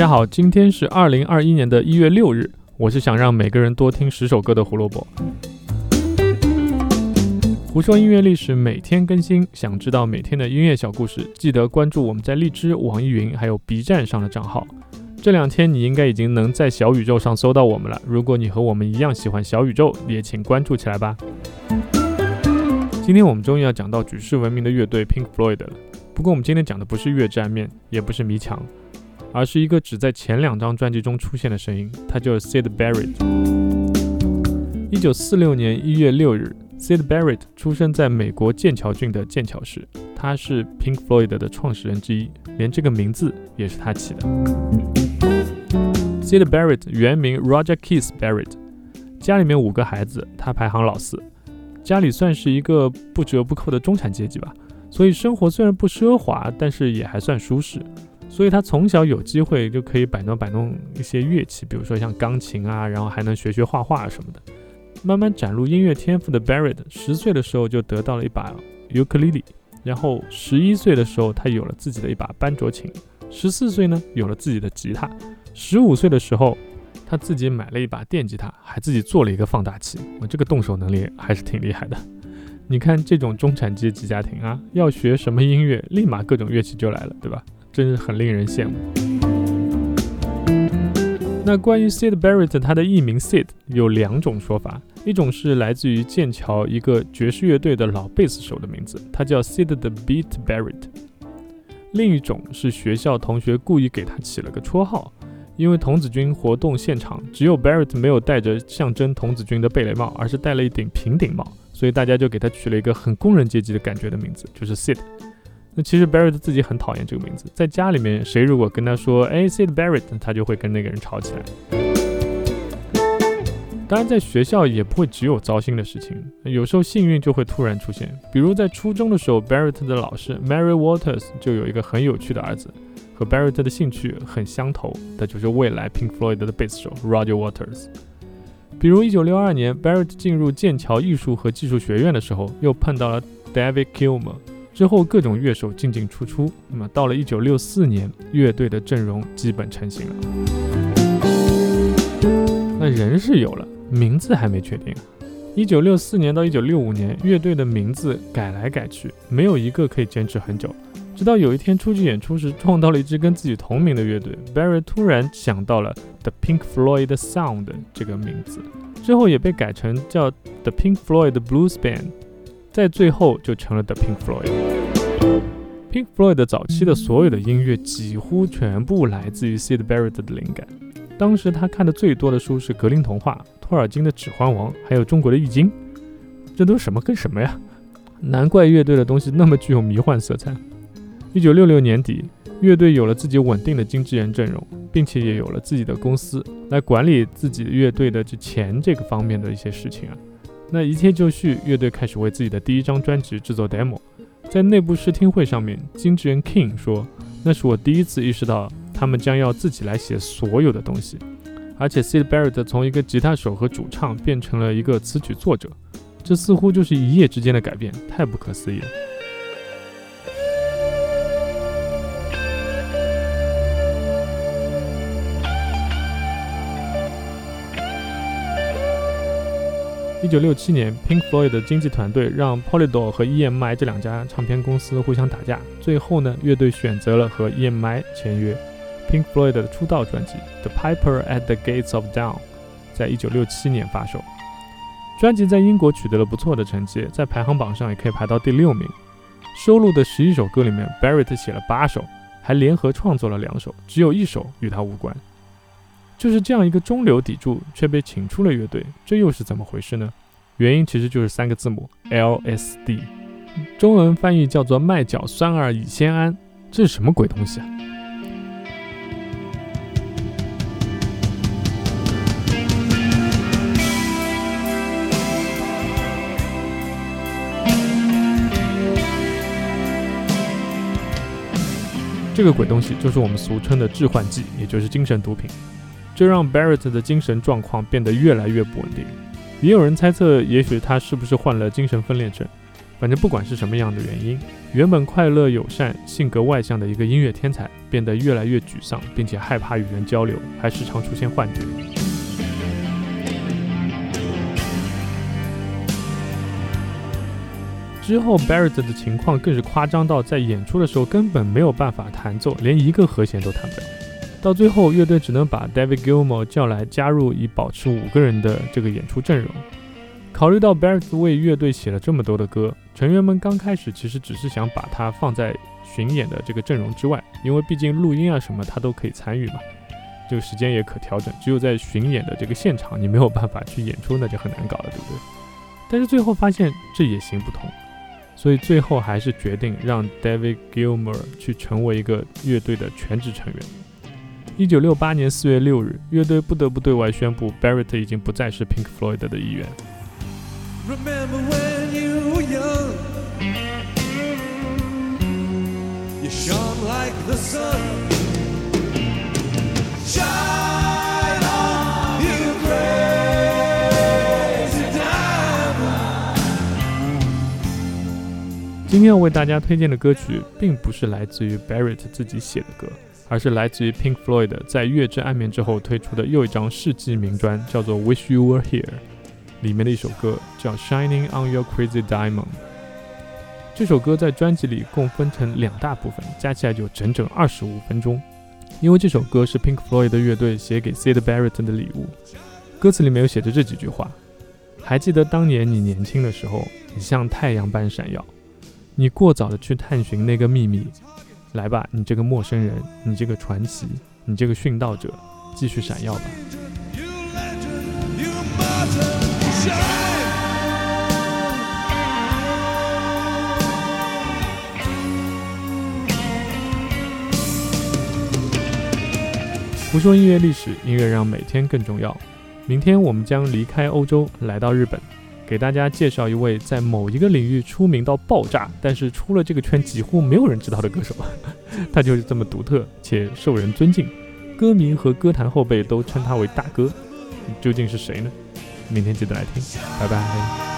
大家好，今天是二零二一年的一月六日。我是想让每个人多听十首歌的胡萝卜。胡说音乐历史每天更新，想知道每天的音乐小故事，记得关注我们在荔枝、网易云还有 B 站上的账号。这两天你应该已经能在小宇宙上搜到我们了。如果你和我们一样喜欢小宇宙，也请关注起来吧。今天我们终于要讲到举世闻名的乐队 Pink Floyd 了。不过我们今天讲的不是乐战面，也不是迷墙，而是一个只在前两张专辑中出现的声音，它就是 Sid Barrett。一九四六年一月六日。Sid Barrett 出生在美国剑桥郡的剑桥市，他是 Pink Floyd 的创始人之一，连这个名字也是他起的。Sid Barrett 原名 Roger Keith Barrett，家里面五个孩子，他排行老四，家里算是一个不折不扣的中产阶级吧，所以生活虽然不奢华，但是也还算舒适，所以他从小有机会就可以摆弄摆弄一些乐器，比如说像钢琴啊，然后还能学学画画什么的。慢慢展露音乐天赋的 Barrett，十岁的时候就得到了一把尤克里里，然后十一岁的时候他有了自己的一把班卓琴，十四岁呢有了自己的吉他，十五岁的时候他自己买了一把电吉他，还自己做了一个放大器。我这个动手能力还是挺厉害的。你看这种中产阶级家庭啊，要学什么音乐，立马各种乐器就来了，对吧？真是很令人羡慕。那关于 Sid Barrett，他的艺名 Sid 有两种说法，一种是来自于剑桥一个爵士乐队的老贝斯手的名字，他叫 Sid the Beat Barrett；另一种是学校同学故意给他起了个绰号，因为童子军活动现场只有 Barrett 没有戴着象征童子军的贝雷帽，而是戴了一顶平顶帽，所以大家就给他取了一个很工人阶级的感觉的名字，就是 Sid。那其实 Barrett 自己很讨厌这个名字，在家里面谁如果跟他说哎 Sid Barrett，他就会跟那个人吵起来。当然，在学校也不会只有糟心的事情，有时候幸运就会突然出现。比如在初中的时候，Barrett 的老师 Mary Waters 就有一个很有趣的儿子，和 Barrett 的兴趣很相投，那就是未来 Pink Floyd 的贝斯手 Roger Waters。比如1962年，Barrett 进入剑桥艺术和技术学院的时候，又碰到了 David Kilmer。之后各种乐手进进出出，那么到了一九六四年，乐队的阵容基本成型了。那人是有了，名字还没确定。一九六四年到一九六五年，乐队的名字改来改去，没有一个可以坚持很久。直到有一天出去演出时，撞到了一支跟自己同名的乐队，Barry 突然想到了 The Pink Floyd Sound 这个名字，之后也被改成叫 The Pink Floyd Blues Band。在最后就成了 The Pink Floyd。Pink Floyd 早期的所有的音乐几乎全部来自于 Sid Barrett 的灵感。当时他看的最多的书是格林童话、托尔金的《指环王》，还有中国的《易经》。这都什么跟什么呀？难怪乐队的东西那么具有迷幻色彩。一九六六年底，乐队有了自己稳定的经纪人阵容，并且也有了自己的公司来管理自己乐队的这钱这个方面的一些事情啊。那一切就绪，乐队开始为自己的第一张专辑制作 demo。在内部试听会上面，经纪人 King 说：“那是我第一次意识到，他们将要自己来写所有的东西。而且 Sid Barrett 从一个吉他手和主唱变成了一个词曲作者，这似乎就是一夜之间的改变，太不可思议了。”一九六七年，Pink Floyd 的经纪团队让 Polydor 和 EMI 这两家唱片公司互相打架，最后呢，乐队选择了和 EMI 签约。Pink Floyd 的出道专辑《The Piper at the Gates of Dawn》在一九六七年发售，专辑在英国取得了不错的成绩，在排行榜上也可以排到第六名。收录的十一首歌里面，Barrett 写了八首，还联合创作了两首，只有一首与他无关。就是这样一个中流砥柱，却被请出了乐队，这又是怎么回事呢？原因其实就是三个字母 LSD，中文翻译叫做麦角酸二乙酰胺，这是什么鬼东西啊？这个鬼东西就是我们俗称的致幻剂，也就是精神毒品。这让 Barrett 的精神状况变得越来越不稳定，也有人猜测，也许他是不是患了精神分裂症。反正不管是什么样的原因，原本快乐友善、性格外向的一个音乐天才，变得越来越沮丧，并且害怕与人交流，还时常出现幻觉。之后，Barrett 的情况更是夸张到在演出的时候根本没有办法弹奏，连一个和弦都弹不了。到最后，乐队只能把 David Gilmour 叫来加入，以保持五个人的这个演出阵容。考虑到 Barrett 为乐队写了这么多的歌，成员们刚开始其实只是想把他放在巡演的这个阵容之外，因为毕竟录音啊什么他都可以参与嘛，这个时间也可调整。只有在巡演的这个现场，你没有办法去演出，那就很难搞了，对不对？但是最后发现这也行不通，所以最后还是决定让 David Gilmour 去成为一个乐队的全职成员。一九六八年四月六日，乐队不得不对外宣布，Barrett 已经不再是 Pink Floyd 的一员。Remember when you were young, you shone like the sun. Shine on, you crazy diamond. 今天要为大家推荐的歌曲，并不是来自于 Barrett 自己写的歌，而是来自于 Pink Floyd 在《月之暗面》之后推出的又一张世纪名专，叫做《Wish You Were Here》。里面的一首歌叫《Shining on Your Crazy Diamond》。这首歌在专辑里共分成两大部分，加起来就整整二十五分钟。因为这首歌是 Pink Floyd 的乐队写给 Sid Barrett 的礼物。歌词里面有写着这几句话：还记得当年你年轻的时候，你像太阳般闪耀。你过早的去探寻那个秘密。来吧，你这个陌生人，你这个传奇，你这个殉道者，继续闪耀吧。不说音乐历史，音乐让每天更重要。明天我们将离开欧洲，来到日本，给大家介绍一位在某一个领域出名到爆炸，但是出了这个圈几乎没有人知道的歌手。他就是这么独特且受人尊敬，歌迷和歌坛后辈都称他为大哥。究竟是谁呢？明天记得来听，拜拜。